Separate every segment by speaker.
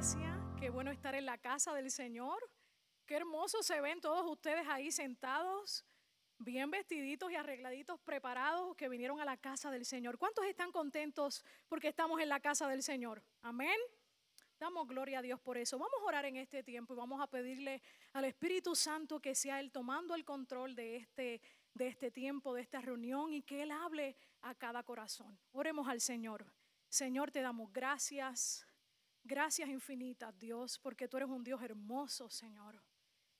Speaker 1: iglesia, qué bueno estar en la casa del Señor. Qué hermoso se ven todos ustedes ahí sentados, bien vestiditos y arregladitos, preparados, que vinieron a la casa del Señor. ¿Cuántos están contentos porque estamos en la casa del Señor? Amén. Damos gloria a Dios por eso. Vamos a orar en este tiempo y vamos a pedirle al Espíritu Santo que sea Él tomando el control de este, de este tiempo, de esta reunión y que Él hable a cada corazón. Oremos al Señor. Señor, te damos gracias. Gracias infinitas, Dios, porque tú eres un Dios hermoso, Señor.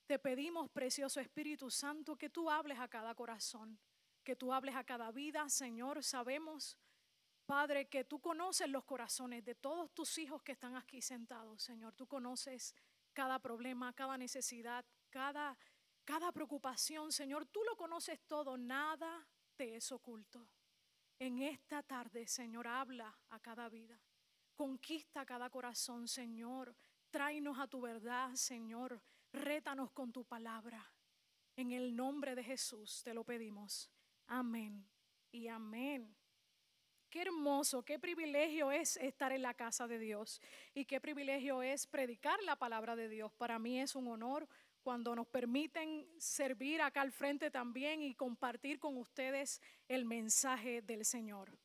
Speaker 1: Te pedimos, precioso Espíritu Santo, que tú hables a cada corazón, que tú hables a cada vida, Señor. Sabemos, Padre, que tú conoces los corazones de todos tus hijos que están aquí sentados, Señor. Tú conoces cada problema, cada necesidad, cada, cada preocupación, Señor. Tú lo conoces todo, nada te es oculto. En esta tarde, Señor, habla a cada vida. Conquista cada corazón, Señor. Tráenos a tu verdad, Señor. Rétanos con tu palabra. En el nombre de Jesús te lo pedimos. Amén y amén. Qué hermoso, qué privilegio es estar en la casa de Dios y qué privilegio es predicar la palabra de Dios. Para mí es un honor cuando nos permiten servir acá al frente también y compartir con ustedes el mensaje del Señor.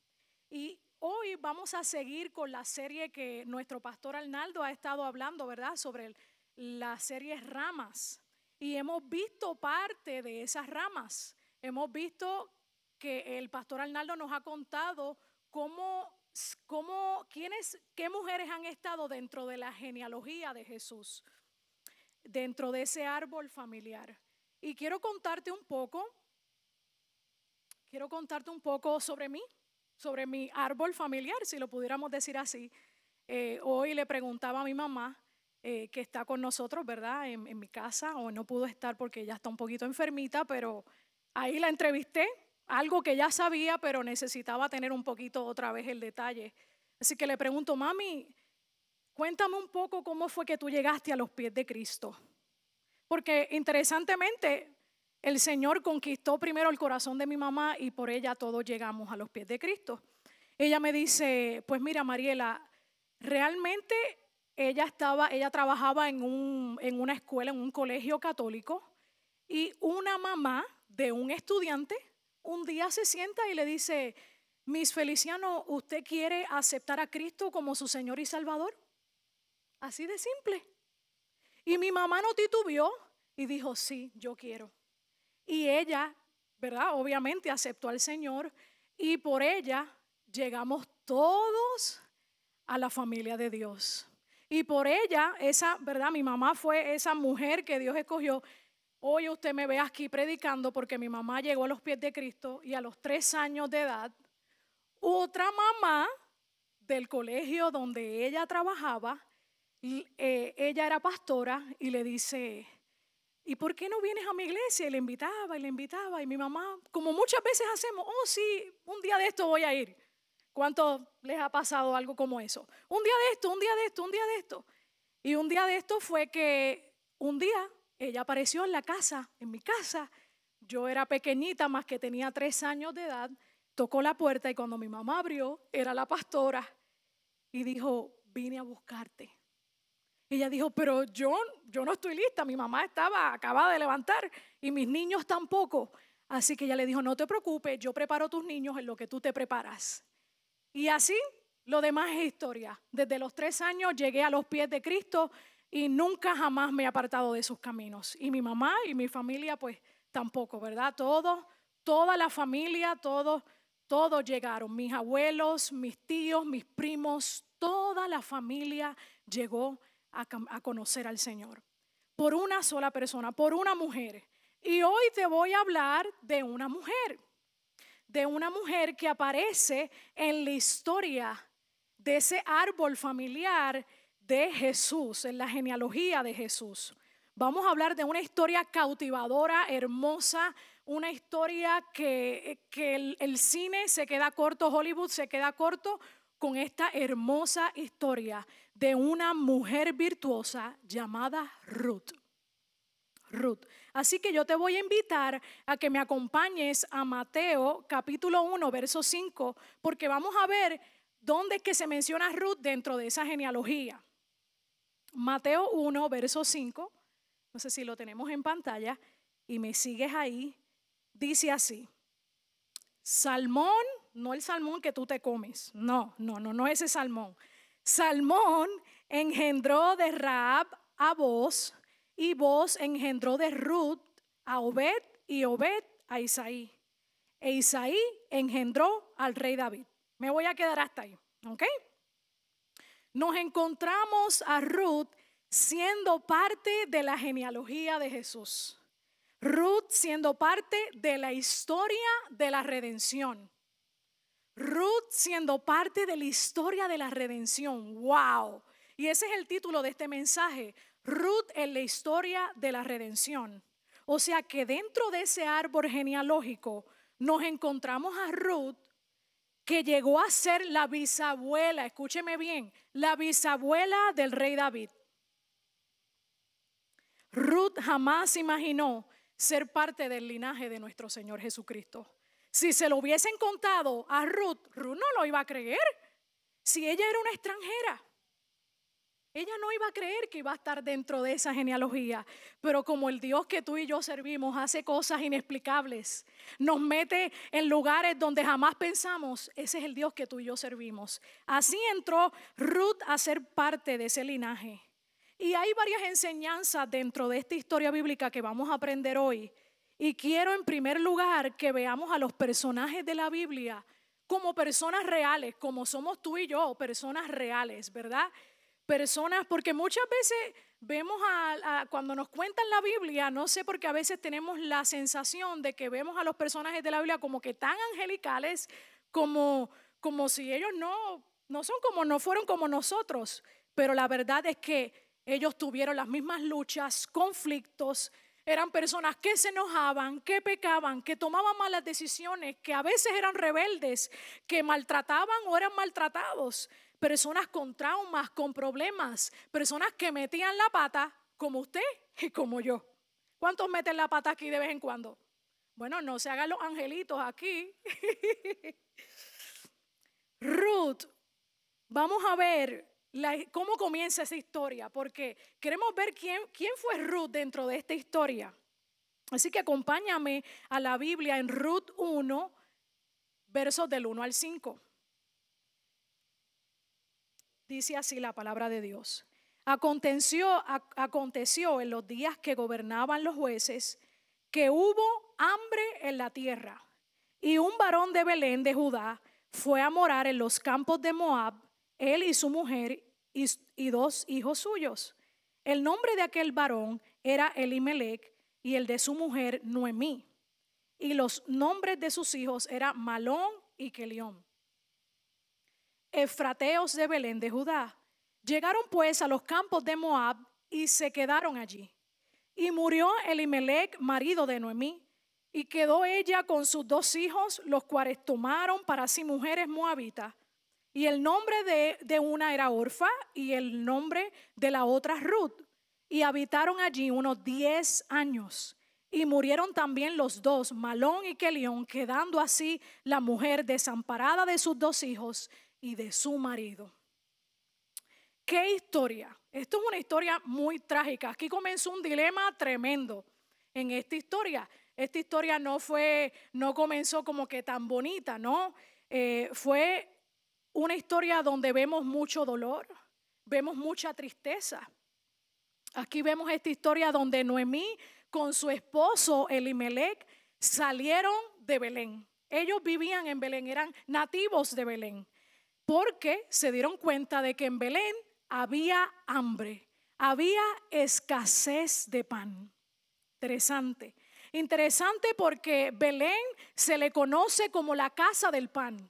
Speaker 1: Y Hoy vamos a seguir con la serie que nuestro pastor Arnaldo ha estado hablando, ¿verdad? Sobre las series ramas. Y hemos visto parte de esas ramas. Hemos visto que el pastor Arnaldo nos ha contado cómo, cómo quiénes, qué mujeres han estado dentro de la genealogía de Jesús, dentro de ese árbol familiar. Y quiero contarte un poco, quiero contarte un poco sobre mí sobre mi árbol familiar, si lo pudiéramos decir así. Eh, hoy le preguntaba a mi mamá, eh, que está con nosotros, ¿verdad? En, mi casa, o no pudo estar porque ella está un poquito enfermita, pero ahí la entrevisté, algo que ya sabía, pero necesitaba tener un poquito otra vez el detalle. Así que le pregunto, mami, cuéntame un poco cómo fue que tú llegaste a los pies de Cristo. Porque interesantemente, el Señor conquistó primero el corazón de mi mamá y por ella todos llegamos a los pies de Cristo. Ella me dice, pues mira Mariela, realmente ella estaba, ella trabajaba en, un, en una escuela, en un colegio católico y una mamá de un estudiante un día se sienta y le dice, Miss Feliciano, ¿usted quiere aceptar a Cristo como su Señor y Salvador? Así de simple. Y mi mamá no titubeó y dijo, sí, yo quiero. Y ella, ¿verdad? Obviamente aceptó al Señor y por ella llegamos todos a la familia de Dios. Y por ella, esa, ¿verdad? Mi mamá fue esa mujer que Dios escogió. Hoy usted me ve aquí predicando porque mi mamá llegó a los pies de Cristo y a los tres años de edad, otra mamá del colegio donde ella trabajaba, eh, ella era pastora y le dice, ¿y por qué no vienes a mi iglesia? Y le invitaba y le invitaba. Y mi mamá, como muchas veces hacemos, oh sí, un día de esto voy a ir. ¿Cuántos les ha pasado algo como eso? Un día de esto, un día de esto, un día de esto. Y un día de esto fue que un día ella apareció en la casa, en mi casa. Yo era pequeñita, más que tenía tres años de edad. Tocó la puerta y cuando mi mamá abrió, era la pastora. Y dijo, vine a buscarte. Ella dijo, pero yo, yo no estoy lista, mi mamá estaba acabada de levantar y mis niños tampoco. Así que ella le dijo, no te preocupes, yo preparo tus niños en lo que tú te preparas. Y así lo demás es historia. Desde los tres años llegué a los pies de Cristo y nunca jamás me he apartado de sus caminos. Y mi mamá y mi familia pues tampoco, ¿verdad? Todos, toda la familia, todos, todos llegaron. Mis abuelos, mis tíos, mis primos, toda la familia llegó a, conocer al Señor. Por una sola persona, por una mujer. Y hoy te voy a hablar de una mujer, de una mujer que aparece en la historia de ese árbol familiar de Jesús, en la genealogía de Jesús. Vamos a hablar de una historia cautivadora, hermosa, una historia que, que el, el, cine se queda corto, Hollywood se queda corto con esta hermosa historia de una mujer virtuosa llamada Ruth. Ruth. Así que yo te voy a invitar a que me acompañes a Mateo capítulo 1, verso 5, porque vamos a ver dónde es que se menciona Ruth dentro de esa genealogía. Mateo 1, verso 5, no sé si lo tenemos en pantalla, y me sigues ahí, dice así, Salmón, no el salmón que tú te comes, no, no, no, no ese salmón. Salmón engendró de Raab a Boz, y Boz engendró de Ruth a Obed, y Obed a Isaí. E Isaí engendró al rey David. Me voy a quedar hasta ahí, ¿ok? Nos encontramos a Ruth siendo parte de la genealogía de Jesús. Ruth siendo parte de la historia de la redención. Ruth siendo parte de la historia de la redención. ¡Wow! Y ese es el título de este mensaje. Ruth en la historia de la redención. O sea que dentro de ese árbol genealógico nos encontramos a Ruth que llegó a ser la bisabuela, escúcheme bien, la bisabuela del rey David. Ruth jamás imaginó ser parte del linaje de nuestro Señor Jesucristo. Si se lo hubiesen contado a Ruth, Ruth no lo iba a creer. Si ella era una extranjera, ella no iba a creer que iba a estar dentro de esa genealogía, pero como el Dios que tú y yo servimos hace cosas inexplicables, nos mete en lugares donde jamás pensamos, ese es el Dios que tú y yo servimos. Así entró Ruth a ser parte de ese linaje. Y hay varias enseñanzas dentro de esta historia bíblica que vamos a aprender hoy. Y quiero en primer lugar que veamos a los personajes de la Biblia como personas reales, como somos tú y yo, personas reales, ¿verdad? personas, porque muchas veces vemos a, cuando nos cuentan la Biblia, no sé porque a veces tenemos la sensación de que vemos a los personajes de la Biblia como que tan angelicales, como, como si ellos no, no son como, no fueron como nosotros, pero la verdad es que ellos tuvieron las mismas luchas, conflictos, eran personas que se enojaban, que pecaban, que tomaban malas decisiones, que a veces eran rebeldes, que maltrataban o eran maltratados personas con traumas, con problemas, personas que metían la pata como usted y como yo. ¿Cuántos meten la pata aquí de vez en cuando? Bueno, no se hagan los angelitos aquí. Ruth, vamos a ver cómo comienza esa historia, porque queremos ver quién, quién fue Ruth dentro de esta historia. Así que acompáñame a la Biblia en Ruth 1, versos del 1 al 5. Dice así la palabra de Dios. Aconteció, aconteció en los días que gobernaban los jueces que hubo hambre en la tierra. Y un varón de Belén de Judá fue a morar en los campos de Moab, él y su mujer y, dos hijos suyos. El nombre de aquel varón era Elimelech y el de su mujer Noemí. Y los nombres de sus hijos eran Malón y Kelión efrateos de Belén de Judá. Llegaron pues a los campos de Moab y se quedaron allí. Y murió Elimelech, marido de Noemí, y quedó ella con sus dos hijos, los cuales tomaron para sí mujeres moabitas. Y el nombre de, de una era Orfa y el nombre de la otra Ruth. Y habitaron allí unos diez años. Y murieron también los dos, Malón y Kelión, quedando así la mujer desamparada de sus dos hijos y de su marido. ¿Qué historia? Esto es una historia muy trágica. Aquí comenzó un dilema tremendo en esta historia. Esta historia no fue, no comenzó como que tan bonita, ¿no? Eh, fue una historia donde vemos mucho dolor, vemos mucha tristeza. Aquí vemos esta historia donde Noemí con su esposo Elimelech salieron de Belén. Ellos vivían en Belén, eran nativos de Belén porque se dieron cuenta de que en Belén había hambre, había escasez de pan. Interesante. Interesante porque Belén se le conoce como la casa del pan.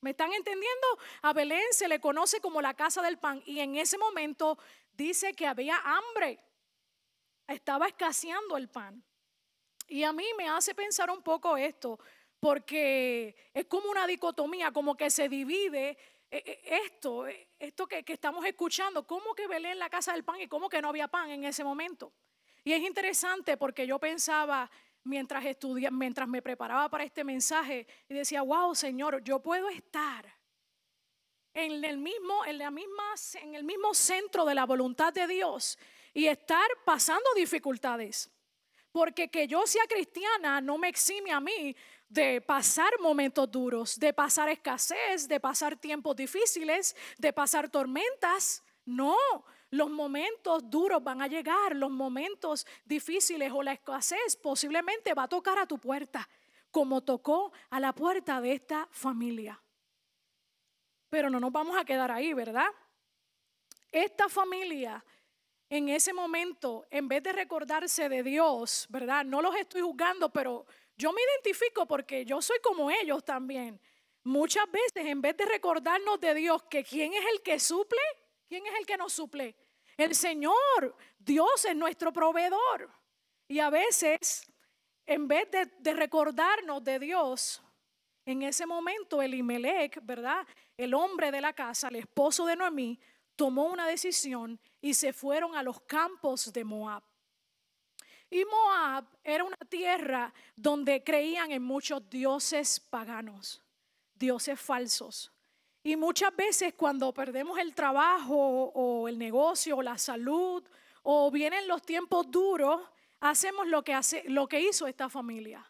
Speaker 1: ¿Me están entendiendo? A Belén se le conoce como la casa del pan y en ese momento dice que había hambre. Estaba escaseando el pan. Y a mí me hace pensar un poco esto porque es como una dicotomía, como que se divide eh, eh, esto, eh, esto que, estamos escuchando, cómo que Belén la casa del pan y cómo que no había pan en ese momento. Y es interesante porque yo pensaba mientras estudiaba, mientras me preparaba para este mensaje y decía, wow, Señor, yo puedo estar en el mismo, en la misma, en el mismo centro de la voluntad de Dios y estar pasando dificultades. Porque que yo sea cristiana no me exime a mí de pasar momentos duros, de pasar escasez, de pasar tiempos difíciles, de pasar tormentas. No, los momentos duros van a llegar, los momentos difíciles o la escasez posiblemente va a tocar a tu puerta, como tocó a la puerta de esta familia. Pero no nos vamos a quedar ahí, ¿verdad? Esta familia en ese momento, en vez de recordarse de Dios, ¿verdad? No los estoy juzgando, pero yo me identifico porque yo soy como ellos también. Muchas veces, en vez de recordarnos de Dios, que quién es el que suple, quién es el que nos suple. El Señor, Dios es nuestro proveedor. Y a veces, en vez de, recordarnos de Dios, en ese momento Elimelech, ¿verdad? El hombre de la casa, el esposo de Noemí, tomó una decisión y se fueron a los campos de Moab. Y Moab era una tierra donde creían en muchos dioses paganos, dioses falsos. Y muchas veces cuando perdemos el trabajo o el negocio o la salud o vienen los tiempos duros, hacemos lo que, hace, lo que hizo esta familia.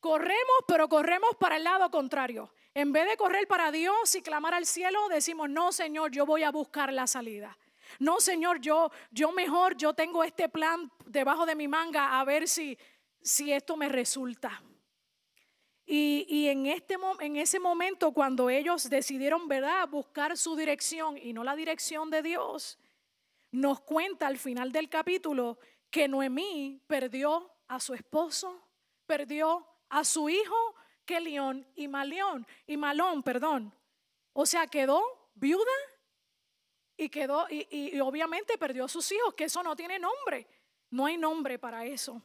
Speaker 1: Corremos, pero corremos para el lado contrario. En vez de correr para Dios y clamar al cielo, decimos, no, Señor, yo voy a buscar la salida. No, Señor, yo, yo mejor, yo tengo este plan debajo de mi manga a ver si, si esto me resulta. Y, y, en, este, ese momento, cuando ellos decidieron, ¿verdad?, buscar su dirección y no la dirección de Dios, nos cuenta al final del capítulo que Noemí perdió a su esposo, perdió a su hijo Kelión y Malión, y Malón, perdón. O sea, quedó viuda y quedó, y, obviamente perdió a sus hijos, que eso no tiene nombre. No hay nombre para eso.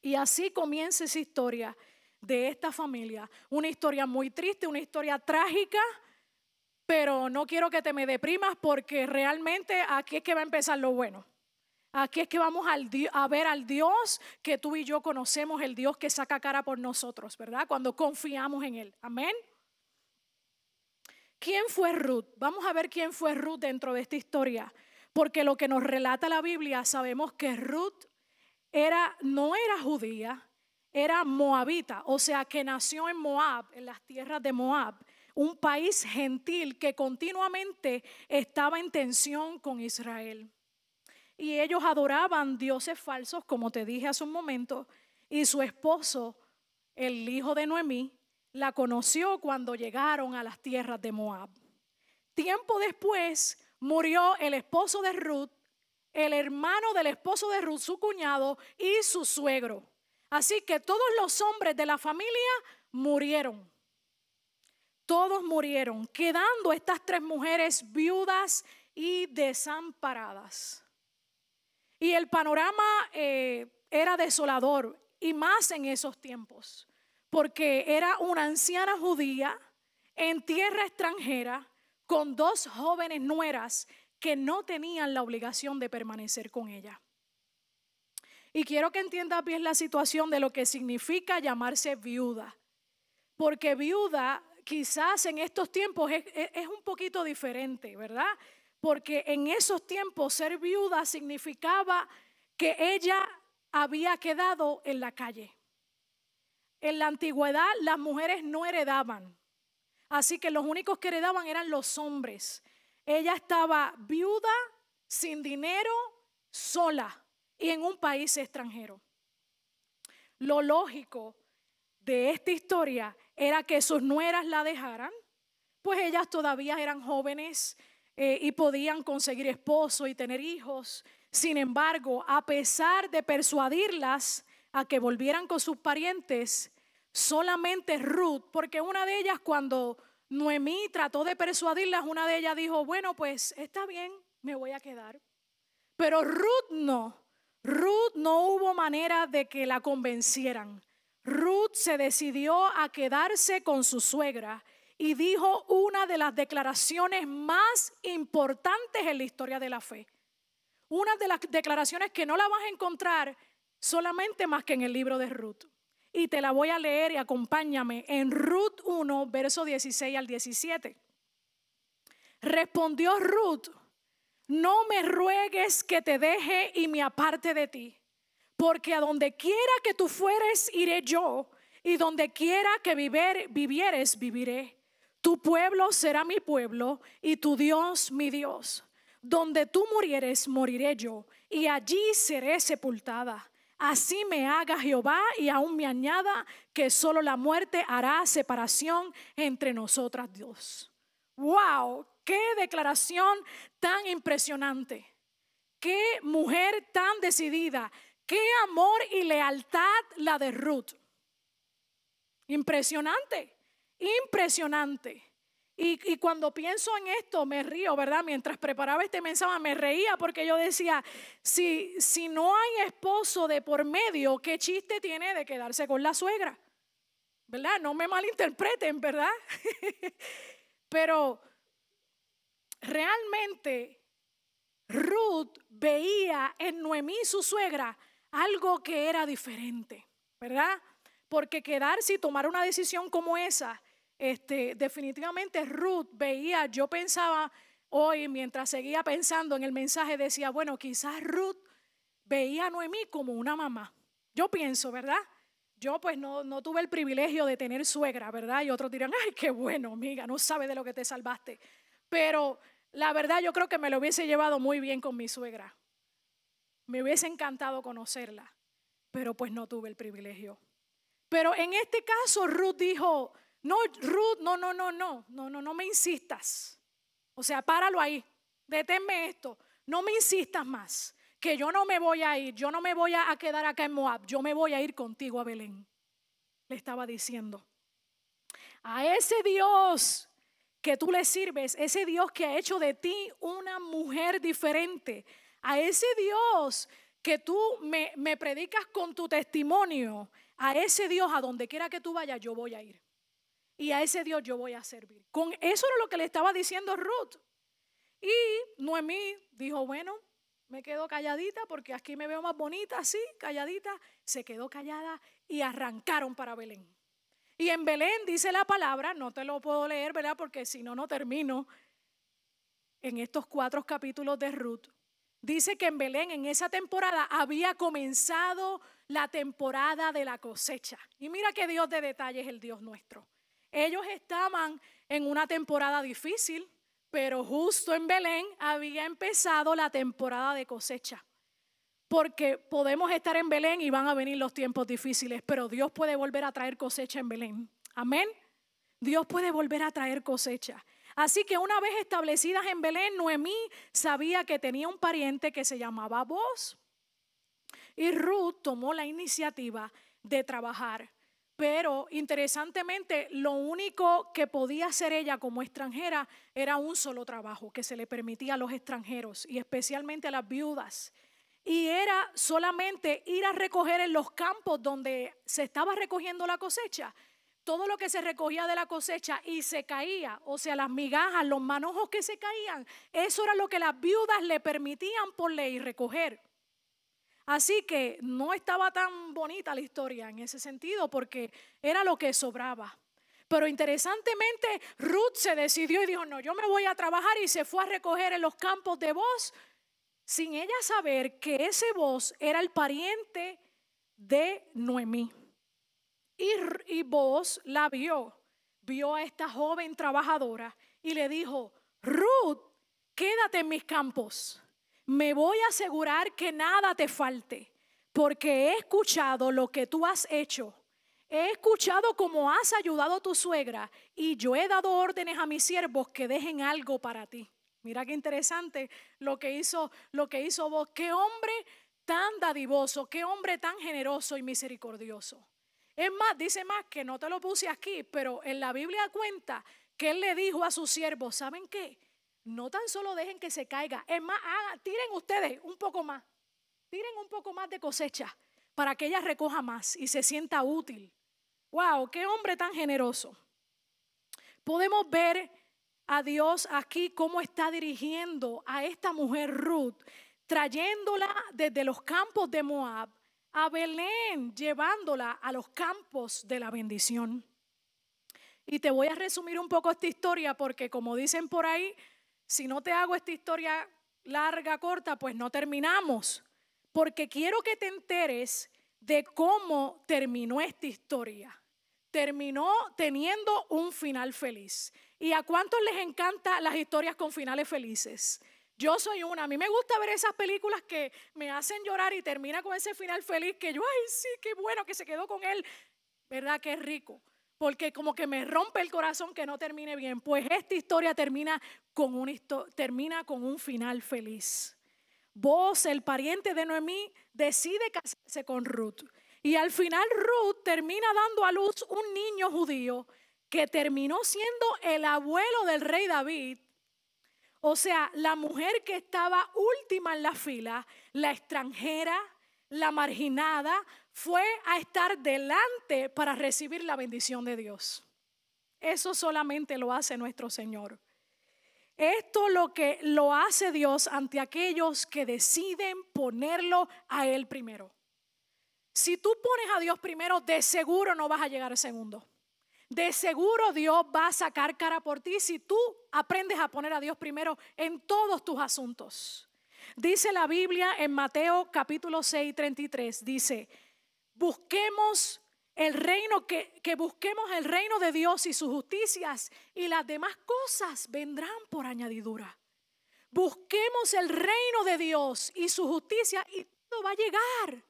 Speaker 1: Y así comienza esa historia de esta familia. Una historia muy triste, una historia trágica, pero no quiero que te me deprimas porque realmente aquí es que va a empezar lo bueno. Aquí es que vamos a ver al Dios que tú y yo conocemos, el Dios que saca cara por nosotros, ¿verdad? Cuando confiamos en Él. Amén. ¿Quién fue Ruth? Vamos a ver quién fue Ruth dentro de esta historia. Porque lo que nos relata la Biblia, sabemos que Ruth era, no era judía, era moabita, o sea que nació en Moab, en las tierras de Moab, un país gentil que continuamente estaba en tensión con Israel. Y ellos adoraban dioses falsos, como te dije hace un momento, y su esposo, el hijo de Noemí, la conoció cuando llegaron a las tierras de Moab. Tiempo después murió el esposo de Ruth, el hermano del esposo de Ruth, su cuñado y su suegro. Así que todos los hombres de la familia murieron. Todos murieron, quedando estas tres mujeres viudas y desamparadas. Y el panorama eh, era desolador, y más en esos tiempos porque era una anciana judía en tierra extranjera con dos jóvenes nueras que no tenían la obligación de permanecer con ella. Y quiero que entiendas bien la situación de lo que significa llamarse viuda, porque viuda quizás en estos tiempos es, es un poquito diferente, ¿verdad? Porque en esos tiempos ser viuda significaba que ella había quedado en la calle. En la antigüedad las mujeres no heredaban, así que los únicos que heredaban eran los hombres. Ella estaba viuda, sin dinero, sola y en un país extranjero. Lo lógico de esta historia era que sus nueras la dejaran, pues ellas todavía eran jóvenes eh, y podían conseguir esposo y tener hijos. Sin embargo, a pesar de persuadirlas, a que volvieran con sus parientes, solamente Ruth, porque una de ellas cuando Noemí trató de persuadirlas, una de ellas dijo, bueno, pues está bien, me voy a quedar. Pero Ruth no, Ruth no hubo manera de que la convencieran. Ruth se decidió a quedarse con su suegra y dijo una de las declaraciones más importantes en la historia de la fe. Una de las declaraciones que no la vas a encontrar solamente más que en el libro de Ruth. Y te la voy a leer y acompáñame en Ruth 1, verso 16 al 17. respondió Ruth, no me ruegues que te deje y me aparte de ti, porque a donde quiera que tú fueres, iré yo, y donde quiera que vivieres, viviré. Tu pueblo será mi pueblo y tu Dios mi Dios. Donde tú murieres, moriré yo, y allí seré sepultada. Así me haga Jehová y aún me añada que solo la muerte hará separación entre nosotras Dios. ¡Wow! ¡Qué declaración tan impresionante! ¡Qué mujer tan decidida! ¡Qué amor y lealtad la de Ruth! Impresionante, impresionante. Y, cuando pienso en esto, me río, ¿verdad? Mientras preparaba este mensaje, me reía porque yo decía, si, si no hay esposo de por medio, ¿qué chiste tiene de quedarse con la suegra? ¿Verdad? No me malinterpreten, ¿verdad? Pero realmente Ruth veía en Noemí, su suegra, algo que era diferente, ¿verdad? Porque quedarse y tomar una decisión como esa este, definitivamente Ruth veía, yo pensaba hoy mientras seguía pensando en el mensaje, decía, bueno, quizás Ruth veía a Noemí como una mamá. Yo pienso, ¿verdad? Yo pues no, no tuve el privilegio de tener suegra, ¿verdad? Y otros dirán, ay, qué bueno, amiga, no sabe de lo que te salvaste. Pero la verdad yo creo que me lo hubiese llevado muy bien con mi suegra. Me hubiese encantado conocerla, pero pues no tuve el privilegio. Pero en este caso Ruth dijo, no, Ruth, no, no, no, no, no, no, no me insistas. O sea, páralo ahí, deténme esto, no me insistas más, que yo no me voy a ir, yo no me voy a quedar acá en Moab, yo me voy a ir contigo a Belén. Le estaba diciendo, a ese Dios que tú le sirves, ese Dios que ha hecho de ti una mujer diferente, a ese Dios que tú me, predicas con tu testimonio, a ese Dios a donde quiera que tú vayas, yo voy a ir y a ese Dios yo voy a servir. Con eso era lo que le estaba diciendo Ruth. Y Noemí dijo, bueno, me quedo calladita porque aquí me veo más bonita, así, calladita. Se quedó callada y arrancaron para Belén. Y en Belén dice la palabra, no te lo puedo leer, ¿verdad? Porque si no, no termino. En estos cuatro capítulos de Ruth, dice que en Belén en esa temporada había comenzado la temporada de la cosecha. Y mira que Dios de detalles es el Dios nuestro. Ellos estaban en una temporada difícil, pero justo en Belén había empezado la temporada de cosecha. Porque podemos estar en Belén y van a venir los tiempos difíciles, pero Dios puede volver a traer cosecha en Belén. Amén. Dios puede volver a traer cosecha. Así que una vez establecidas en Belén, Noemí sabía que tenía un pariente que se llamaba Boz. Y Ruth tomó la iniciativa de trabajar pero interesantemente, lo único que podía hacer ella como extranjera era un solo trabajo que se le permitía a los extranjeros y especialmente a las viudas. Y era solamente ir a recoger en los campos donde se estaba recogiendo la cosecha. Todo lo que se recogía de la cosecha y se caía, o sea, las migajas, los manojos que se caían, eso era lo que las viudas le permitían por ley recoger. Así que no estaba tan bonita la historia en ese sentido porque era lo que sobraba. Pero interesantemente, Ruth se decidió y dijo, no, yo me voy a trabajar y se fue a recoger en los campos de voz sin ella saber que ese voz era el pariente de Noemí. Y, y la vio, vio a esta joven trabajadora y le dijo, Ruth, quédate en mis campos me voy a asegurar que nada te falte, porque he escuchado lo que tú has hecho. He escuchado cómo has ayudado a tu suegra y yo he dado órdenes a mis siervos que dejen algo para ti. Mira qué interesante lo que hizo, lo que hizo vos. Qué hombre tan dadivoso, qué hombre tan generoso y misericordioso. Es más, dice más que no te lo puse aquí, pero en la Biblia cuenta que él le dijo a sus siervos, ¿saben qué? no tan solo dejen que se caiga, es más, tiren ustedes un poco más, tiren un poco más de cosecha para que ella recoja más y se sienta útil. ¡Wow! ¡Qué hombre tan generoso! Podemos ver a Dios aquí cómo está dirigiendo a esta mujer Ruth, trayéndola desde los campos de Moab a Belén, llevándola a los campos de la bendición. Y te voy a resumir un poco esta historia porque como dicen por ahí, si no te hago esta historia larga, corta, pues no terminamos. Porque quiero que te enteres de cómo terminó esta historia. Terminó teniendo un final feliz. ¿Y a cuántos les encantan las historias con finales felices? Yo soy una. A mí me gusta ver esas películas que me hacen llorar y termina con ese final feliz que yo, ay, sí, qué bueno que se quedó con él. ¿Verdad es rico? Porque como que me rompe el corazón que no termine bien. Pues esta historia termina con un, termina con un final feliz. Vos, el pariente de Noemí, decide casarse con Ruth. Y al final Ruth termina dando a luz un niño judío que terminó siendo el abuelo del rey David. O sea, la mujer que estaba última en la fila, la extranjera, la marginada, fue a estar delante para recibir la bendición de Dios. Eso solamente lo hace nuestro Señor. Esto lo que lo hace Dios ante aquellos que deciden ponerlo a Él primero. Si tú pones a Dios primero, de seguro no vas a llegar segundo. De seguro Dios va a sacar cara por ti si tú aprendes a poner a Dios primero en todos tus asuntos. Dice la Biblia en Mateo capítulo 6, 33, dice, busquemos el reino, que, que busquemos el reino de Dios y sus justicias y las demás cosas vendrán por añadidura. Busquemos el reino de Dios y su justicia y todo va a llegar.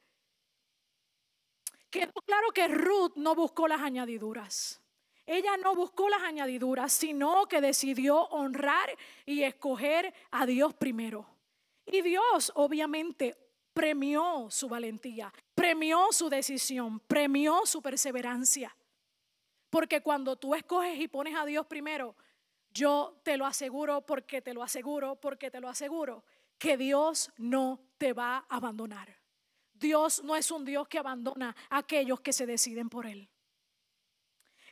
Speaker 1: Quedó claro que Ruth no buscó las añadiduras. Ella no buscó las añadiduras, sino que decidió honrar y escoger a Dios primero. Y Dios obviamente premió su valentía, premió su decisión, premió su perseverancia. Porque cuando tú escoges y pones a Dios primero, yo te lo aseguro porque te lo aseguro, porque te lo aseguro, que Dios no te va a abandonar. Dios no es un Dios que abandona a aquellos que se deciden por Él.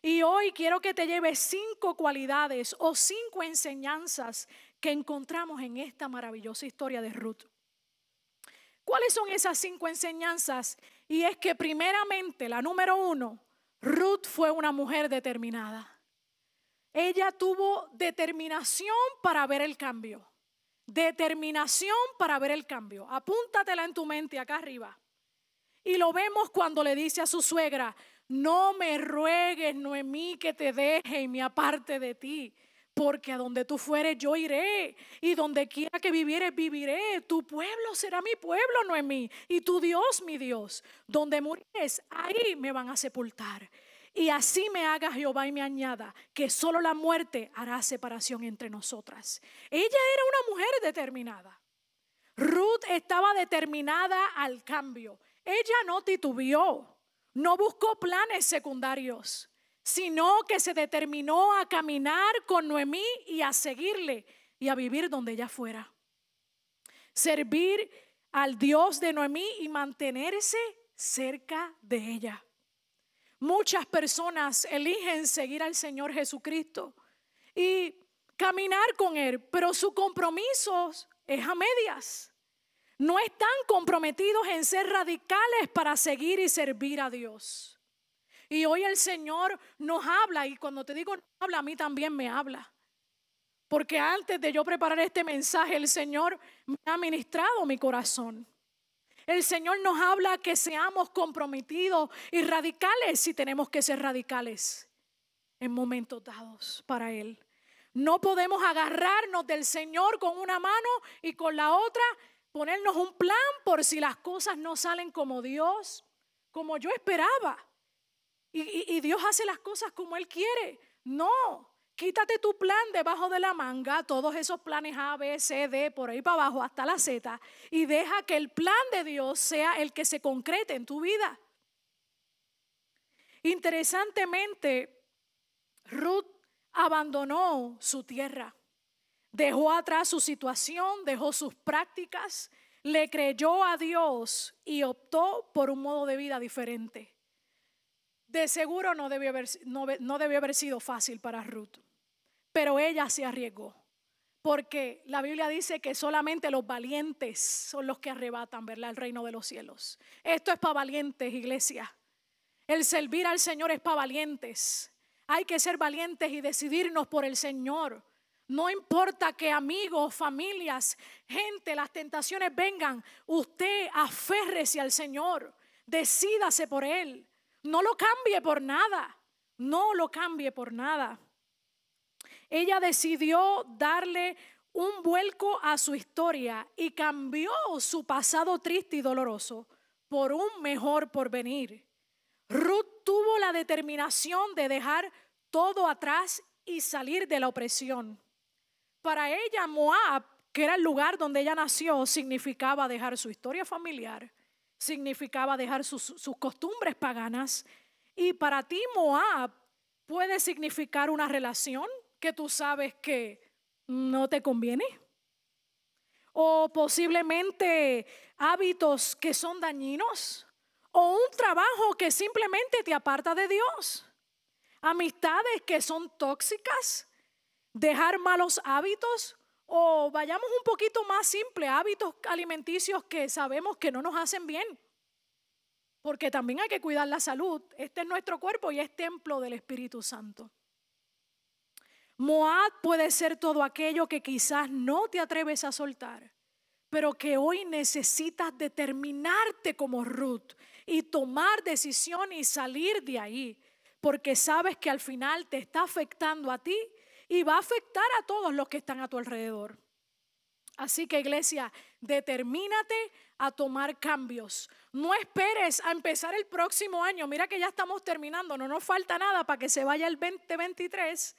Speaker 1: Y hoy quiero que te lleves cinco cualidades o cinco enseñanzas que encontramos en esta maravillosa historia de Ruth. ¿Cuáles son esas cinco enseñanzas? Y es que primeramente, la número uno, Ruth fue una mujer determinada. Ella tuvo determinación para ver el cambio. Determinación para ver el cambio. Apúntatela en tu mente acá arriba. Y lo vemos cuando le dice a su suegra, no me ruegues, Noemí, que te deje y me aparte de ti porque a donde tú fueres yo iré, y donde quiera que vivieres viviré. Tu pueblo será mi pueblo, no es mí, y tu Dios mi Dios. Donde mures, ahí me van a sepultar. Y así me haga Jehová y me añada que solo la muerte hará separación entre nosotras. Ella era una mujer determinada. Ruth estaba determinada al cambio. Ella no titubeó, no buscó planes secundarios sino que se determinó a caminar con Noemí y a seguirle y a vivir donde ella fuera. Servir al Dios de Noemí y mantenerse cerca de ella. Muchas personas eligen seguir al Señor Jesucristo y caminar con Él, pero su compromiso es a medias. No están comprometidos en ser radicales para seguir y servir a Dios. Y hoy el Señor nos habla y cuando te digo habla, a mí también me habla. Porque antes de yo preparar este mensaje, el Señor me ha ministrado mi corazón. El Señor nos habla que seamos comprometidos y radicales si tenemos que ser radicales en momentos dados para Él. No podemos agarrarnos del Señor con una mano y con la otra ponernos un plan por si las cosas no salen como Dios, como yo esperaba. Y, Dios hace las cosas como Él quiere. No, quítate tu plan debajo de la manga, todos esos planes A, B, C, D, por ahí para abajo hasta la Z, y deja que el plan de Dios sea el que se concrete en tu vida. Interesantemente, Ruth abandonó su tierra, dejó atrás su situación, dejó sus prácticas, le creyó a Dios y optó por un modo de vida diferente. De seguro no debió, haber, no, haber sido fácil para Ruth, pero ella se arriesgó. Porque la Biblia dice que solamente los valientes son los que arrebatan, ¿verdad? El reino de los cielos. Esto es para valientes, iglesia. El servir al Señor es para valientes. Hay que ser valientes y decidirnos por el Señor. No importa que amigos, familias, gente, las tentaciones vengan, usted aférrese al Señor, decídase por Él. No lo cambie por nada, no lo cambie por nada. Ella decidió darle un vuelco a su historia y cambió su pasado triste y doloroso por un mejor porvenir. Ruth tuvo la determinación de dejar todo atrás y salir de la opresión. Para ella, Moab, que era el lugar donde ella nació, significaba dejar su historia familiar, significaba dejar sus, costumbres paganas. Y para ti, Moab, puede significar una relación que tú sabes que no te conviene. O posiblemente hábitos que son dañinos. O un trabajo que simplemente te aparta de Dios. Amistades que son tóxicas dejar malos hábitos o vayamos un poquito más simple, hábitos alimenticios que sabemos que no nos hacen bien. Porque también hay que cuidar la salud. Este es nuestro cuerpo y es templo del Espíritu Santo. Moab puede ser todo aquello que quizás no te atreves a soltar, pero que hoy necesitas determinarte como Ruth y tomar decisión y salir de ahí, porque sabes que al final te está afectando a ti y va a afectar a todos los que están a tu alrededor. Así que iglesia, determínate a tomar cambios. No esperes a empezar el próximo año. Mira que ya estamos terminando, no nos falta nada para que se vaya el 2023.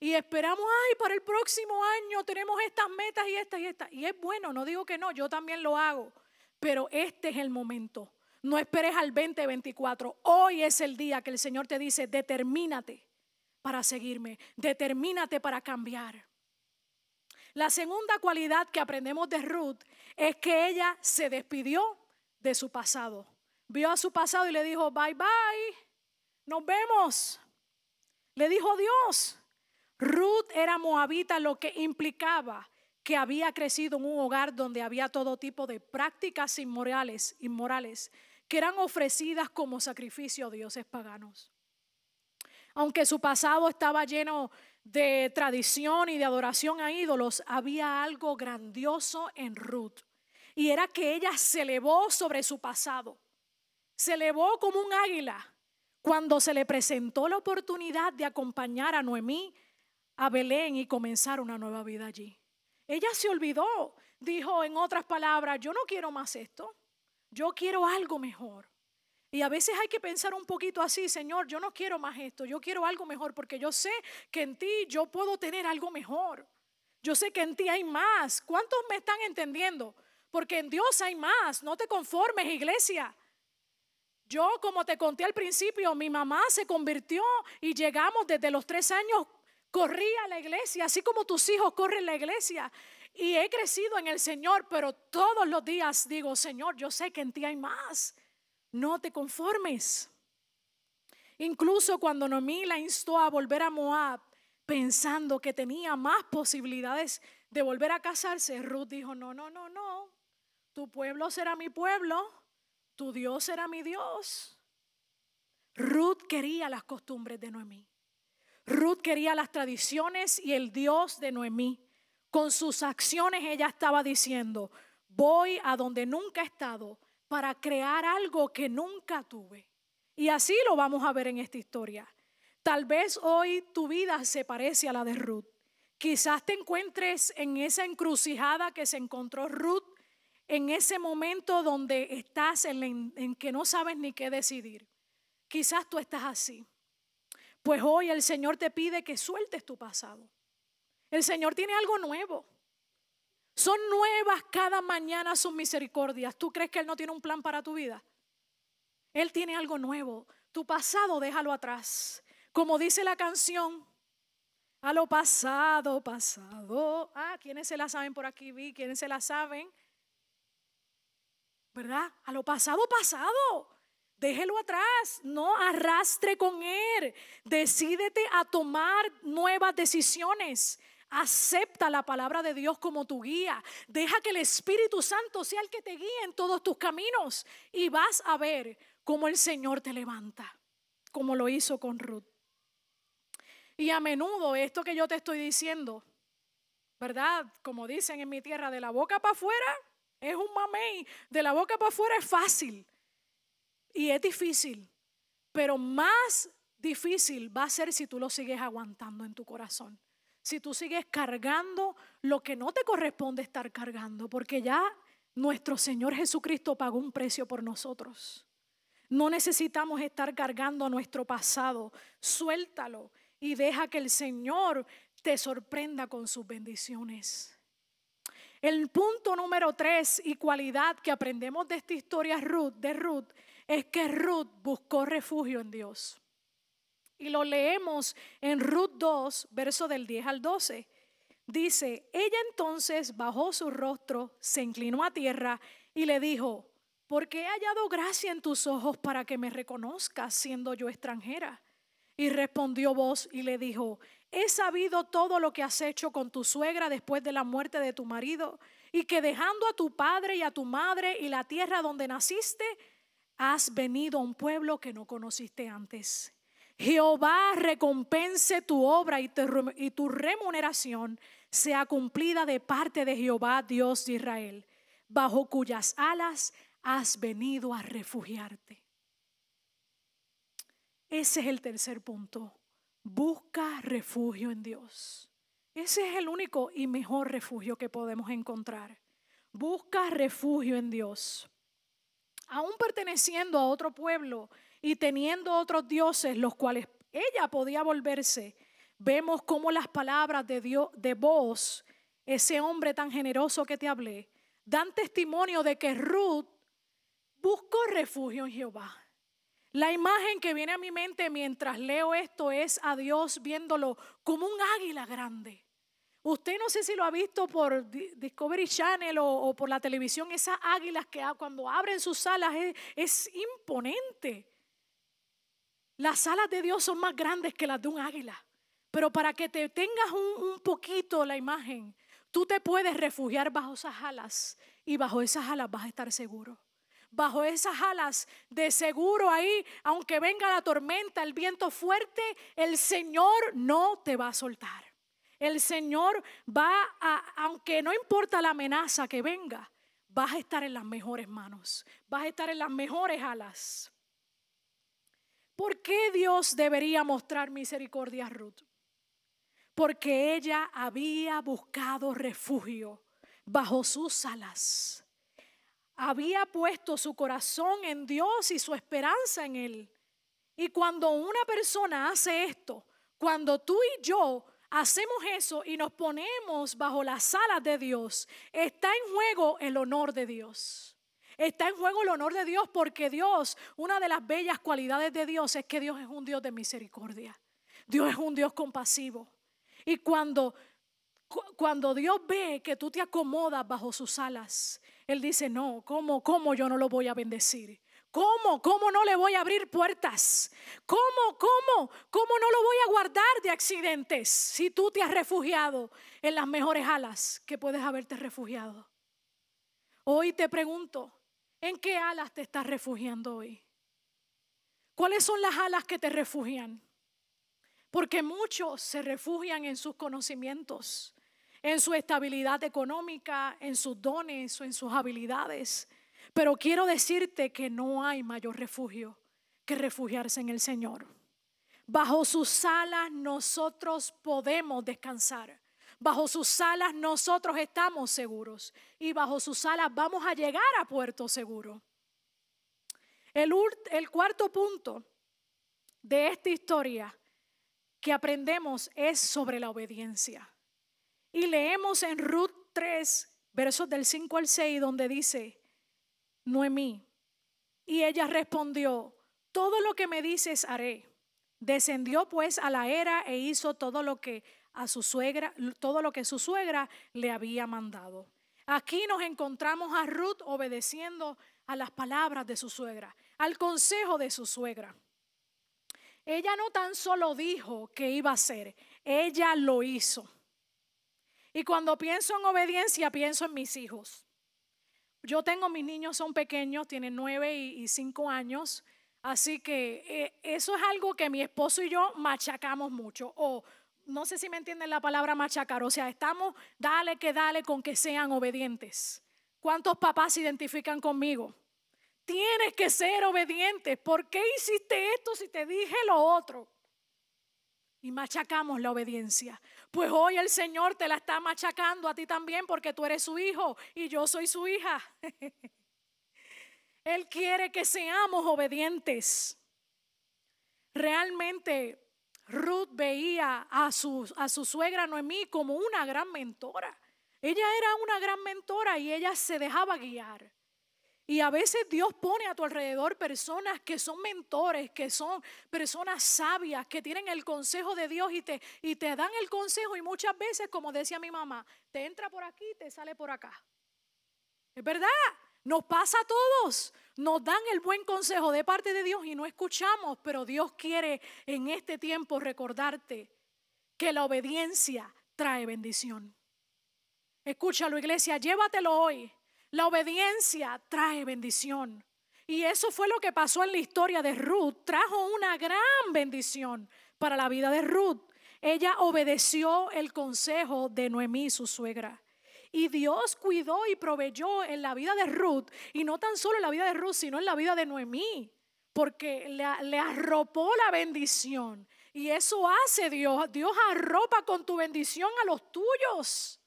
Speaker 1: Y esperamos, ay, para el próximo año tenemos estas metas y estas y estas. Y es bueno, no digo que no, yo también lo hago. Pero este es el momento. No esperes al 2024. Hoy es el día que el Señor te dice, determínate para seguirme, determínate para cambiar. La segunda cualidad que aprendemos de Ruth es que ella se despidió de su pasado. Vio a su pasado y le dijo, bye bye, nos vemos. Le dijo Dios. Ruth era moabita, lo que implicaba que había crecido en un hogar donde había todo tipo de prácticas inmorales, inmorales que eran ofrecidas como sacrificio a dioses paganos aunque su pasado estaba lleno de tradición y de adoración a ídolos, había algo grandioso en Ruth. Y era que ella se elevó sobre su pasado. Se elevó como un águila cuando se le presentó la oportunidad de acompañar a Noemí a Belén y comenzar una nueva vida allí. Ella se olvidó, dijo en otras palabras, yo no quiero más esto, yo quiero algo mejor. Y a veces hay que pensar un poquito así, Señor, yo no quiero más esto, yo quiero algo mejor, porque yo sé que en ti yo puedo tener algo mejor. Yo sé que en ti hay más. ¿Cuántos me están entendiendo? Porque en Dios hay más. No te conformes, iglesia. Yo, como te conté al principio, mi mamá se convirtió y llegamos desde los tres años, corrí a la iglesia, así como tus hijos corren la iglesia. Y he crecido en el Señor, pero todos los días digo, Señor, yo sé que en ti hay más. No te conformes. Incluso cuando Noemí la instó a volver a Moab, pensando que tenía más posibilidades de volver a casarse, Ruth dijo, no, no, no, no. Tu pueblo será mi pueblo, tu Dios será mi Dios. Ruth quería las costumbres de Noemí. Ruth quería las tradiciones y el Dios de Noemí. Con sus acciones ella estaba diciendo, voy a donde nunca he estado para crear algo que nunca tuve. Y así lo vamos a ver en esta historia. Tal vez hoy tu vida se parece a la de Ruth. Quizás te encuentres en esa encrucijada que se encontró Ruth, en ese momento donde estás en, en que no sabes ni qué decidir. Quizás tú estás así. Pues hoy el Señor te pide que sueltes tu pasado. El Señor tiene algo nuevo. Son nuevas cada mañana sus misericordias. ¿Tú crees que Él no tiene un plan para tu vida? Él tiene algo nuevo. Tu pasado déjalo atrás. Como dice la canción, a lo pasado, pasado. Ah, ¿quiénes se la saben por aquí? Vi, ¿quiénes se la saben? ¿Verdad? A lo pasado, pasado. Déjelo atrás, no arrastre con él. Decídete a tomar nuevas decisiones. Acepta la palabra de Dios como tu guía. Deja que el Espíritu Santo sea el que te guíe en todos tus caminos. Y vas a ver cómo el Señor te levanta, como lo hizo con Ruth. Y a menudo esto que yo te estoy diciendo ¿verdad? Como dicen en mi tierra, de la boca para afuera es un mamey, de la boca para afuera es fácil y es difícil, pero más difícil va a ser si tú lo sigues aguantando en tu corazón. Si tú sigues cargando lo que no te corresponde estar cargando, porque ya nuestro Señor Jesucristo pagó un precio por nosotros. No necesitamos estar cargando nuestro pasado. Suéltalo y deja que el Señor te sorprenda con sus bendiciones. El punto número tres y cualidad que aprendemos de esta historia Ruth, de Ruth es que Ruth buscó refugio en Dios. Y lo leemos en Ruth 2, verso del 10 al 12. Dice, ella entonces bajó su rostro, se inclinó a tierra y le dijo, ¿por qué he hallado gracia en tus ojos para que me reconozcas siendo yo extranjera? Y respondió vos y le dijo, he sabido todo lo que has hecho con tu suegra después de la muerte de tu marido, y que dejando a tu padre y a tu madre y la tierra donde naciste, has venido a un pueblo que no conociste antes. Jehová recompense tu obra y, tu remuneración sea cumplida de parte de Jehová, Dios de Israel, bajo cuyas alas has venido a refugiarte. Ese es el tercer punto. Busca refugio en Dios. Ese es el único y mejor refugio que podemos encontrar. Busca refugio en Dios. Aún perteneciendo a otro pueblo, y teniendo otros dioses los cuales ella podía volverse, vemos cómo las palabras de Dios, de vos, ese hombre tan generoso que te hablé, dan testimonio de que Ruth buscó refugio en Jehová. La imagen que viene a mi mente mientras leo esto es a Dios viéndolo como un águila grande. Usted no sé si lo ha visto por Discovery Channel o, por la televisión, esas águilas que cuando abren sus alas es imponente. Las alas de Dios son más grandes que las de un águila. Pero para que te tengas un, poquito la imagen, tú te puedes refugiar bajo esas alas y bajo esas alas vas a estar seguro. Bajo esas alas, de seguro ahí, aunque venga la tormenta, el viento fuerte, el Señor no te va a soltar. El Señor va a, aunque no importa la amenaza que venga, vas a estar en las mejores manos, vas a estar en las mejores alas. ¿Por qué Dios debería mostrar misericordia a Ruth? Porque ella había buscado refugio bajo sus alas. Había puesto su corazón en Dios y su esperanza en Él. Y cuando una persona hace esto, cuando tú y yo hacemos eso y nos ponemos bajo las alas de Dios, está en juego el honor de Dios. Está en juego el honor de Dios porque Dios, una de las bellas cualidades de Dios es que Dios es un Dios de misericordia. Dios es un Dios compasivo. Y cuando, cuando Dios ve que tú te acomodas bajo sus alas, Él dice, no, ¿cómo, cómo yo no lo voy a bendecir? ¿Cómo? ¿Cómo no le voy a abrir puertas? ¿Cómo? ¿Cómo? ¿Cómo no lo voy a guardar de accidentes si tú te has refugiado en las mejores alas que puedes haberte refugiado? Hoy te pregunto, ¿En qué alas te estás refugiando hoy? ¿Cuáles son las alas que te refugian? Porque muchos se refugian en sus conocimientos, en su estabilidad económica, en sus dones o en sus habilidades. Pero quiero decirte que no hay mayor refugio que refugiarse en el Señor. Bajo sus alas nosotros podemos descansar. Bajo sus alas nosotros estamos seguros y bajo sus alas vamos a llegar a puerto seguro. El, cuarto punto de esta historia que aprendemos es sobre la obediencia. Y leemos en Ruth 3, versos del 5 al 6, donde dice, Noemí, y ella respondió, todo lo que me dices haré. Descendió pues a la era e hizo todo lo que a su suegra, todo lo que su suegra le había mandado. Aquí nos encontramos a Ruth obedeciendo a las palabras de su suegra, al consejo de su suegra. Ella no tan solo dijo que iba a hacer, ella lo hizo. Y cuando pienso en obediencia, pienso en mis hijos. Yo tengo, mis niños son pequeños, tienen nueve y, cinco años, así que eh, eso es algo que mi esposo y yo machacamos mucho. O no sé si me entienden la palabra machacar, o sea, estamos, dale que dale con que sean obedientes. ¿Cuántos papás se identifican conmigo? Tienes que ser obediente. ¿Por qué hiciste esto si te dije lo otro? Y machacamos la obediencia. Pues hoy el Señor te la está machacando a ti también porque tú eres su hijo y yo soy su hija. Él quiere que seamos obedientes. Realmente Ruth veía a su, a su suegra Noemí como una gran mentora. Ella era una gran mentora y ella se dejaba guiar. Y a veces Dios pone a tu alrededor personas que son mentores, que son personas sabias, que tienen el consejo de Dios y te, y te dan el consejo. Y muchas veces, como decía mi mamá, te entra por aquí y te sale por acá. Es verdad, nos pasa a todos. Nos dan el buen consejo de parte de Dios y no escuchamos, pero Dios quiere en este tiempo recordarte que la obediencia trae bendición. Escúchalo, iglesia, llévatelo hoy. La obediencia trae bendición. Y eso fue lo que pasó en la historia de Ruth. Trajo una gran bendición para la vida de Ruth. Ella obedeció el consejo de Noemí, su suegra. Y Dios cuidó y proveyó en la vida de Ruth, y no tan solo en la vida de Ruth, sino en la vida de Noemí, porque le, arropó la bendición. Y eso hace Dios. Dios arropa con tu bendición a los tuyos.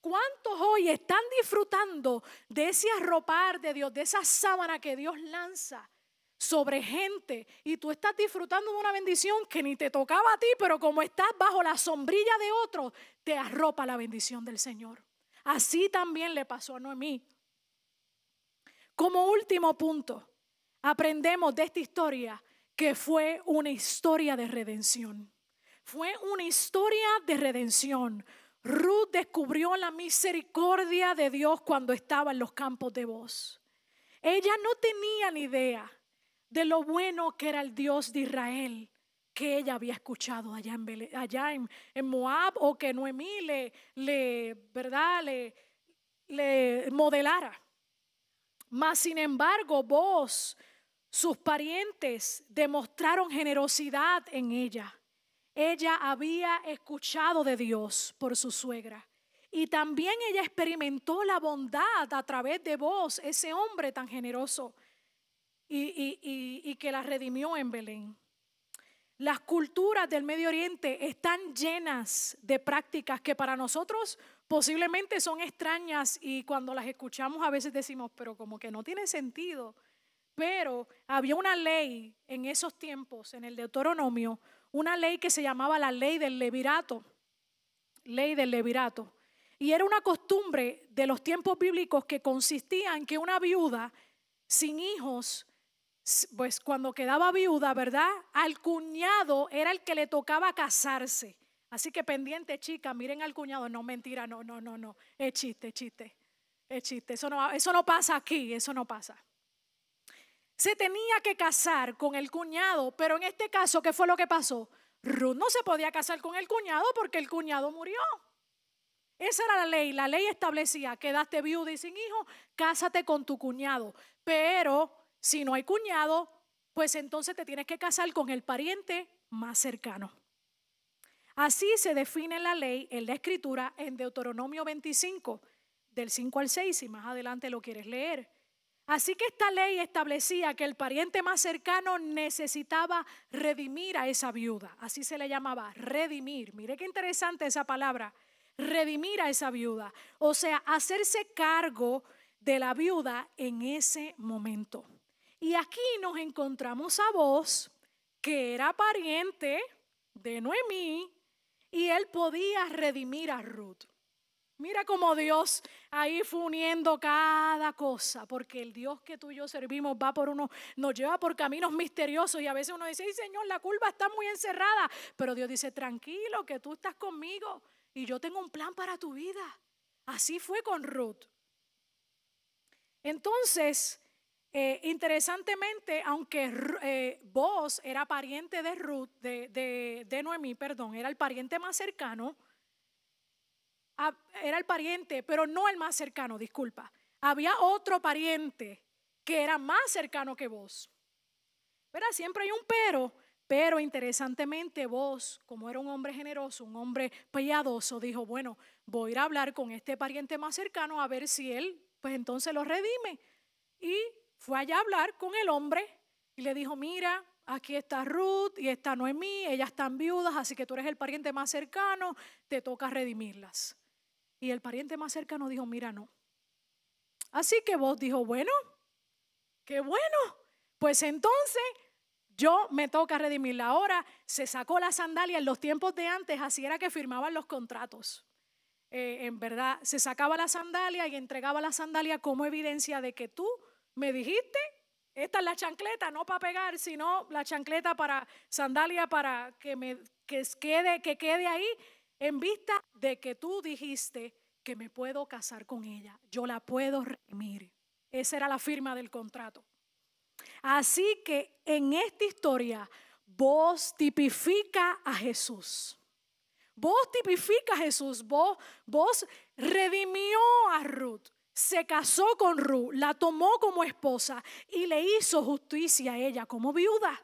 Speaker 1: ¿Cuántos hoy están disfrutando de ese arropar de Dios, de esa sábana que Dios lanza sobre gente? Y tú estás disfrutando de una bendición que ni te tocaba a ti, pero como estás bajo la sombrilla de otro, te arropa la bendición del Señor. Así también le pasó a Noemí. Como último punto, aprendemos de esta historia que fue una historia de redención. Fue una historia de redención. Ruth descubrió la misericordia de Dios cuando estaba en los campos de voz. Ella no tenía ni idea de lo bueno que era el Dios de Israel que ella había escuchado allá en, en, Moab o que Noemí le, le, ¿verdad? le, le modelara. Mas, sin embargo, vos, sus parientes, demostraron generosidad en ella ella había escuchado de Dios por su suegra. Y también ella experimentó la bondad a través de vos, ese hombre tan generoso, y, que la redimió en Belén. Las culturas del Medio Oriente están llenas de prácticas que para nosotros posiblemente son extrañas y cuando las escuchamos a veces decimos, pero como que no tiene sentido. Pero había una ley en esos tiempos, en el Deuteronomio, una ley que se llamaba la ley del levirato, ley del levirato. Y era una costumbre de los tiempos bíblicos que consistía en que una viuda sin hijos, pues cuando quedaba viuda, ¿verdad? Al cuñado era el que le tocaba casarse. Así que pendiente, chica, miren al cuñado. No, mentira, no, no, no, no. Es chiste, chiste. Es chiste. Eso no, eso no pasa aquí, eso no pasa se tenía que casar con el cuñado, pero en este caso, ¿qué fue lo que pasó? Ruth no se podía casar con el cuñado porque el cuñado murió. Esa era la ley. La ley establecía, quedaste viuda y sin hijo, cásate con tu cuñado. Pero si no hay cuñado, pues entonces te tienes que casar con el pariente más cercano. Así se define la ley en la escritura en Deuteronomio 25, del 5 al 6, si más adelante lo quieres leer. Así que esta ley establecía que el pariente más cercano necesitaba redimir a esa viuda. Así se le llamaba, redimir. Mire qué interesante esa palabra, redimir a esa viuda. O sea, hacerse cargo de la viuda en ese momento. Y aquí nos encontramos a vos, que era pariente de Noemí, y él podía redimir a Ruth. Mira cómo Dios ahí fue uniendo cada cosa, porque el Dios que tú y yo servimos va por uno, nos lleva por caminos misteriosos y a veces uno dice, ay Señor, la culpa está muy encerrada, pero Dios dice, tranquilo, que tú estás conmigo y yo tengo un plan para tu vida. Así fue con Ruth. Entonces, eh, interesantemente, aunque eh, vos era pariente de Ruth, de, de, de Noemí, perdón, era el pariente más cercano, era el pariente, pero no el más cercano, disculpa. Había otro pariente que era más cercano que vos. Pero siempre hay un pero, Pero interesantemente vos, como era un hombre generoso, un hombre piadoso, dijo, bueno, voy a ir a hablar con este pariente más cercano a ver si él, pues entonces lo redime. Y fue allá a hablar con el hombre y le dijo, mira, aquí está Ruth y esta Noemí, ellas están viudas, así que tú eres el pariente más cercano, te toca redimirlas. Y el pariente más cercano dijo, mira, no. Así que vos dijo, bueno, qué bueno. Pues entonces yo me toca redimirla. Ahora se sacó la sandalia en los tiempos de antes, así era que firmaban los contratos. Eh, en verdad, se sacaba la sandalia y entregaba la sandalia como evidencia de que tú me dijiste, esta es la chancleta, no para pegar, sino la chancleta para sandalia para que me que quede, que quede ahí en vista de que tú dijiste que me puedo casar con ella, yo la puedo redimir. Esa era la firma del contrato. Así que en esta historia vos tipifica a Jesús. Vos tipifica a Jesús. Vos, vos redimió a Ruth. Se casó con Ruth, la tomó como esposa y le hizo justicia a ella como viuda.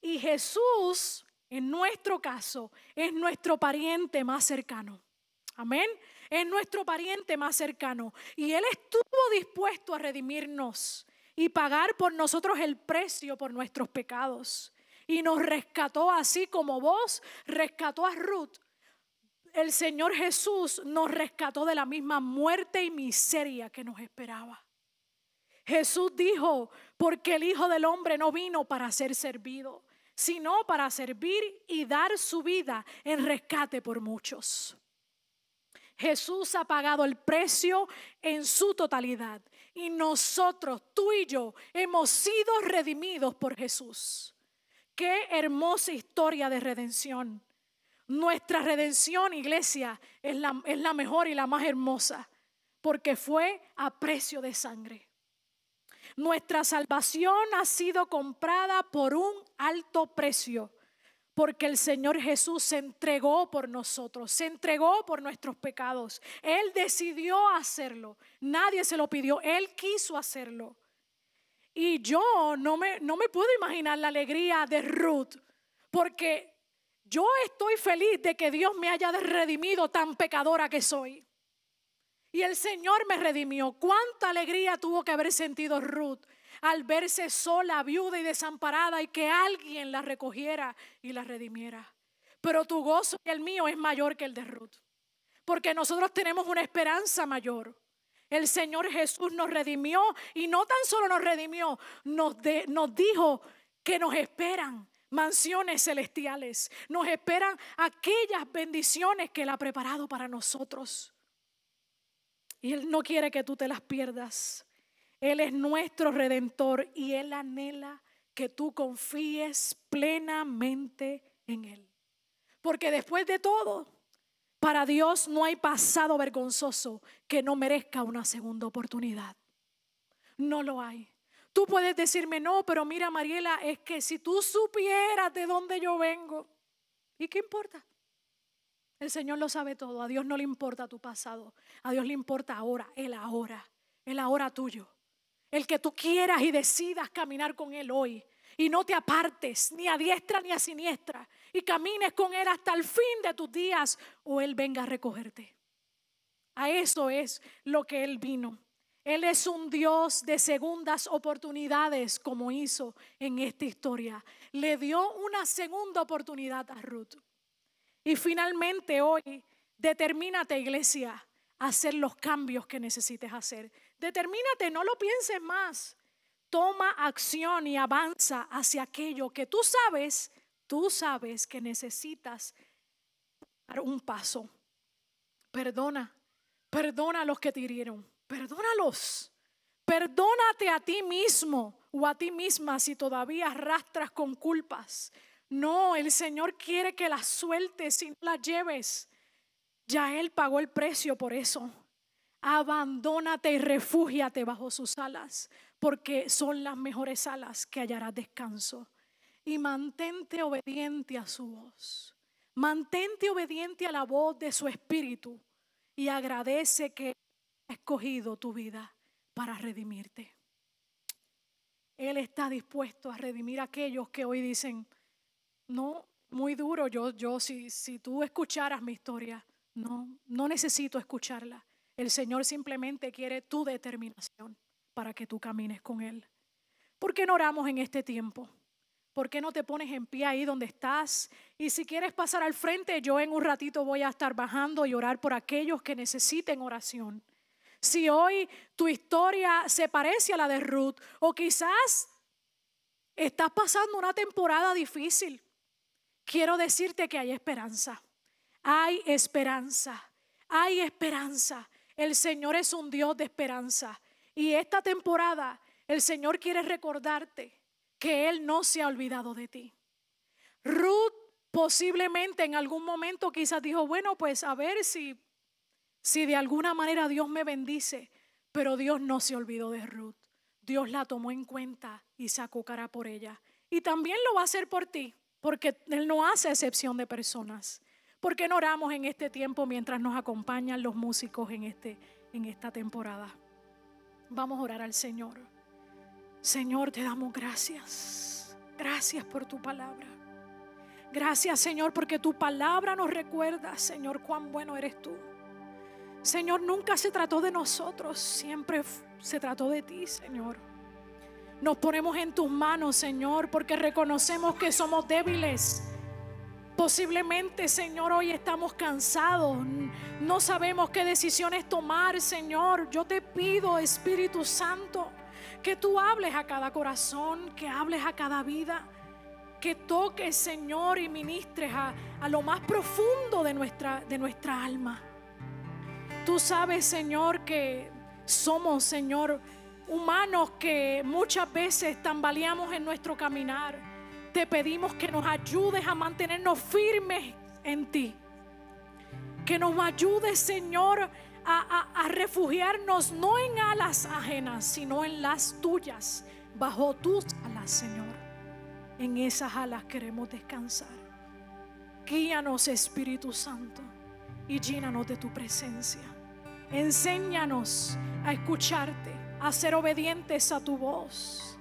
Speaker 1: Y Jesús, en nuestro caso, es nuestro pariente más cercano. Amén. Es nuestro pariente más cercano. Y Él estuvo dispuesto a redimirnos y pagar por nosotros el precio por nuestros pecados. Y nos rescató así como vos rescató a Ruth. El Señor Jesús nos rescató de la misma muerte y miseria que nos esperaba. Jesús dijo, porque el Hijo del Hombre no vino para ser servido, sino para servir y dar su vida en rescate por muchos. Jesús ha pagado el precio en su totalidad y nosotros, tú y yo, hemos sido redimidos por Jesús. Qué hermosa historia de redención. Nuestra redención, iglesia, es la, es la mejor y la más hermosa, porque fue a precio de sangre. Nuestra salvación ha sido comprada por un alto precio porque el Señor Jesús se entregó por nosotros, se entregó por nuestros pecados. Él decidió hacerlo, nadie se lo pidió, Él quiso hacerlo. Y yo no me, no me puedo imaginar la alegría de Ruth, porque yo estoy feliz de que Dios me haya redimido tan pecadora que soy. Y el Señor me redimió. ¿Cuánta alegría tuvo que haber sentido Ruth al verse sola, viuda y desamparada y que alguien la recogiera y la redimiera. Pero tu gozo y el mío es mayor que el de Ruth, porque nosotros tenemos una esperanza mayor. El Señor Jesús nos redimió y no tan solo nos redimió, nos, nos dijo que nos esperan mansiones celestiales, nos esperan aquellas bendiciones que Él ha preparado para nosotros. Y Él no quiere que tú te las pierdas. Él es nuestro redentor y Él anhela que tú confíes plenamente en Él. Porque después de todo, para Dios no hay pasado vergonzoso que no merezca una segunda oportunidad. No lo hay. Tú puedes decirme, no, pero mira Mariela, es que si tú supieras de dónde yo vengo, ¿y qué importa? El Señor lo sabe todo. A Dios no le importa tu pasado. A Dios le importa ahora, el ahora, el ahora tuyo. El que tú quieras y decidas caminar con Él hoy. Y no te apartes ni a diestra ni a siniestra. Y camines con Él hasta el fin de tus días o Él venga a recogerte. A eso es lo que Él vino. Él es un Dios de segundas oportunidades como hizo en esta historia. Le dio una segunda oportunidad a Ruth. Y finalmente hoy, determínate iglesia a hacer los cambios que necesites hacer. Determínate, no lo pienses más. Toma acción y avanza hacia aquello que tú sabes, tú sabes que necesitas dar un paso. Perdona, perdona a los que te hirieron, perdónalos. Perdónate a ti mismo o a ti misma si todavía arrastras con culpas. No, el Señor quiere que las sueltes y las lleves. Ya Él pagó el precio por eso abandónate y refúgiate bajo sus alas, porque son las mejores alas que hallarás descanso. Y mantente obediente a su voz. Mantente obediente a la voz de su espíritu y agradece que escogido tu vida para redimirte. Él está dispuesto a redimir a aquellos que hoy dicen, no, muy duro. Yo, yo, si, si tú escucharas mi historia, no, no necesito escucharla. El Señor simplemente quiere tu determinación para que tú camines con Él. ¿Por qué no oramos en este tiempo? ¿Por qué no te pones en pie ahí donde estás? Y si quieres pasar al frente, yo en un ratito voy a estar bajando y orar por aquellos que necesiten oración. Si hoy tu historia se parece a la de Ruth o quizás estás pasando una temporada difícil, quiero decirte que hay esperanza. Hay esperanza. Hay esperanza. El Señor es un Dios de esperanza. Y esta temporada el Señor quiere recordarte que Él no se ha olvidado de ti. Ruth posiblemente en algún momento quizás dijo, bueno, pues a ver si, si de alguna manera Dios me bendice, pero Dios no se olvidó de Ruth. Dios la tomó en cuenta y sacó cara por ella. Y también lo va a hacer por ti, porque Él no hace excepción de personas. ¿Por qué no oramos en este tiempo mientras nos acompañan los músicos en, este, en esta temporada? Vamos a orar al Señor. Señor, te damos gracias. Gracias por tu palabra. Gracias, Señor, porque tu palabra nos recuerda, Señor, cuán bueno eres tú. Señor, nunca se trató de nosotros, siempre se trató de ti, Señor. Nos ponemos en tus manos, Señor, porque reconocemos que somos débiles. Posiblemente, Señor, hoy estamos cansados. No sabemos qué decisiones tomar, Señor. Yo te pido, Espíritu Santo, que tú hables a cada corazón, que hables a cada vida, que toques, Señor, y ministres a, a lo más profundo de nuestra, de nuestra alma. Tú sabes, Señor, que somos, Señor, humanos que muchas veces tambaleamos en nuestro caminar. Te pedimos que nos ayudes a mantenernos firmes en ti. Que nos ayudes, Señor, a, refugiarnos no en alas ajenas, sino en las tuyas, bajo tus alas, Señor. En esas alas queremos descansar. Guíanos, Espíritu Santo, y llénanos de tu presencia. Enséñanos a escucharte, a ser obedientes a tu voz.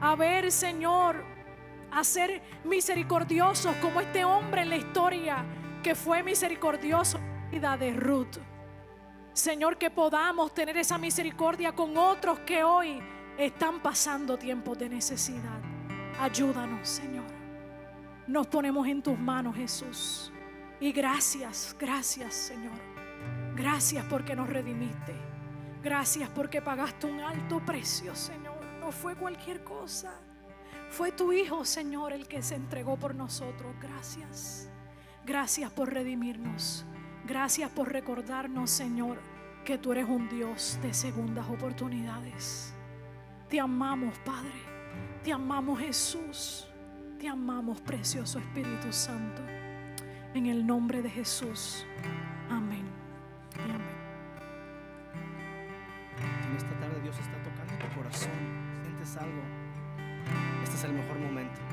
Speaker 1: A ver, Señor, a ser misericordiosos como este hombre en la historia que fue misericordioso en vida de Ruth. Señor, que podamos tener esa misericordia con otros que hoy están pasando tiempos de necesidad. Ayúdanos, Señor. Nos ponemos en tus manos, Jesús. Y gracias, gracias, Señor. Gracias porque nos redimiste. Gracias porque pagaste un alto precio, Señor. No fue cualquier cosa. Fue tu Hijo, Señor, el que se entregó por nosotros. Gracias. Gracias por redimirnos. Gracias por recordarnos, Señor, que tú eres un Dios de segundas oportunidades. Te amamos, Padre. Te amamos, Jesús. Te amamos, precioso Espíritu Santo. En el nombre de Jesús. Amén.
Speaker 2: En esta tarde Dios está tocando tu corazón. Sientes algo. Este es el mejor momento